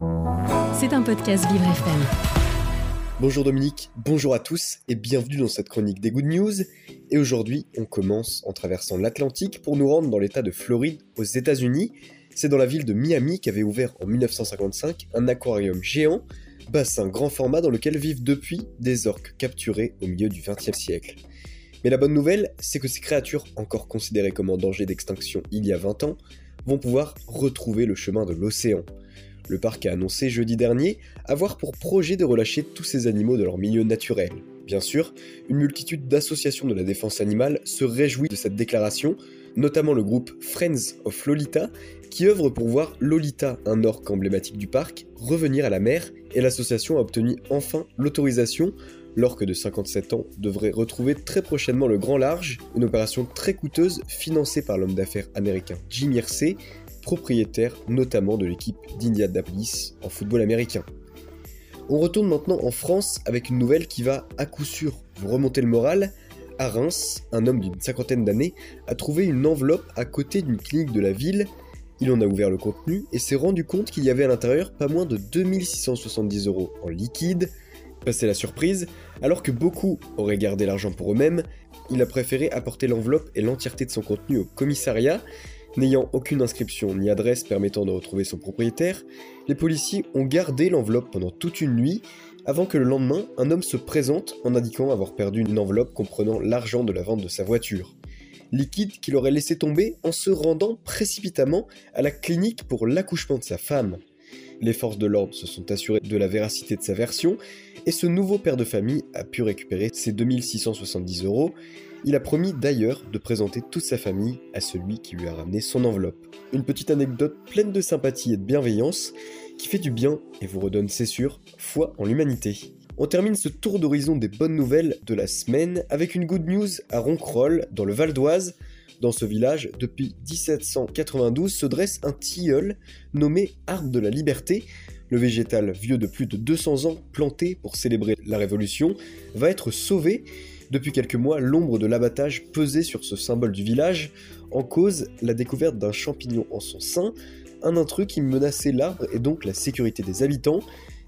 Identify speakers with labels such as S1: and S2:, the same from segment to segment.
S1: C'est un podcast Vivre.
S2: Bonjour Dominique, bonjour à tous et bienvenue dans cette chronique des Good News. Et aujourd'hui, on commence en traversant l'Atlantique pour nous rendre dans l'état de Floride aux États-Unis. C'est dans la ville de Miami qu'avait ouvert en 1955 un aquarium géant, bassin grand format dans lequel vivent depuis des orques capturés au milieu du XXe siècle. Mais la bonne nouvelle, c'est que ces créatures, encore considérées comme en danger d'extinction il y a 20 ans, vont pouvoir retrouver le chemin de l'océan. Le parc a annoncé jeudi dernier avoir pour projet de relâcher tous ces animaux de leur milieu naturel. Bien sûr, une multitude d'associations de la défense animale se réjouit de cette déclaration, notamment le groupe Friends of Lolita, qui œuvre pour voir Lolita, un orque emblématique du parc, revenir à la mer, et l'association a obtenu enfin l'autorisation L'orque de 57 ans devrait retrouver très prochainement le grand large, une opération très coûteuse financée par l'homme d'affaires américain Jim Irsay, propriétaire notamment de l'équipe d'Indianapolis en football américain. On retourne maintenant en France avec une nouvelle qui va à coup sûr vous remonter le moral. À Reims, un homme d'une cinquantaine d'années a trouvé une enveloppe à côté d'une clinique de la ville. Il en a ouvert le contenu et s'est rendu compte qu'il y avait à l'intérieur pas moins de 2670 euros en liquide, Passé la surprise, alors que beaucoup auraient gardé l'argent pour eux-mêmes, il a préféré apporter l'enveloppe et l'entièreté de son contenu au commissariat. N'ayant aucune inscription ni adresse permettant de retrouver son propriétaire, les policiers ont gardé l'enveloppe pendant toute une nuit avant que le lendemain, un homme se présente en indiquant avoir perdu une enveloppe comprenant l'argent de la vente de sa voiture. Liquide qu'il aurait laissé tomber en se rendant précipitamment à la clinique pour l'accouchement de sa femme. Les forces de l'ordre se sont assurées de la véracité de sa version, et ce nouveau père de famille a pu récupérer ses 2670 euros. Il a promis d'ailleurs de présenter toute sa famille à celui qui lui a ramené son enveloppe. Une petite anecdote pleine de sympathie et de bienveillance qui fait du bien et vous redonne, c'est sûr, foi en l'humanité. On termine ce tour d'horizon des bonnes nouvelles de la semaine avec une good news à Ronquerolles, dans le Val d'Oise. Dans ce village, depuis 1792, se dresse un tilleul nommé Arbre de la Liberté. Le végétal vieux de plus de 200 ans, planté pour célébrer la Révolution, va être sauvé. Depuis quelques mois, l'ombre de l'abattage pesait sur ce symbole du village, en cause la découverte d'un champignon en son sein, un intrus qui menaçait l'arbre et donc la sécurité des habitants.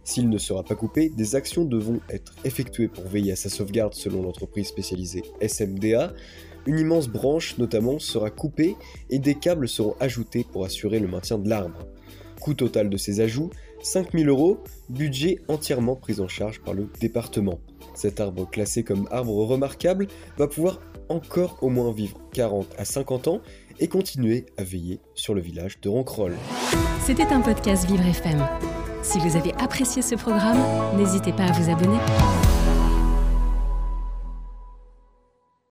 S2: S'il ne sera pas coupé, des actions devront être effectuées pour veiller à sa sauvegarde selon l'entreprise spécialisée SMDA. Une immense branche notamment sera coupée et des câbles seront ajoutés pour assurer le maintien de l'arbre. Coût total de ces ajouts 5000 euros, budget entièrement pris en charge par le département. Cet arbre classé comme arbre remarquable va pouvoir encore au moins vivre 40 à 50 ans et continuer à veiller sur le village de Ronquerolles.
S1: C'était un podcast Vivre FM. Si vous avez apprécié ce programme, n'hésitez pas à vous abonner.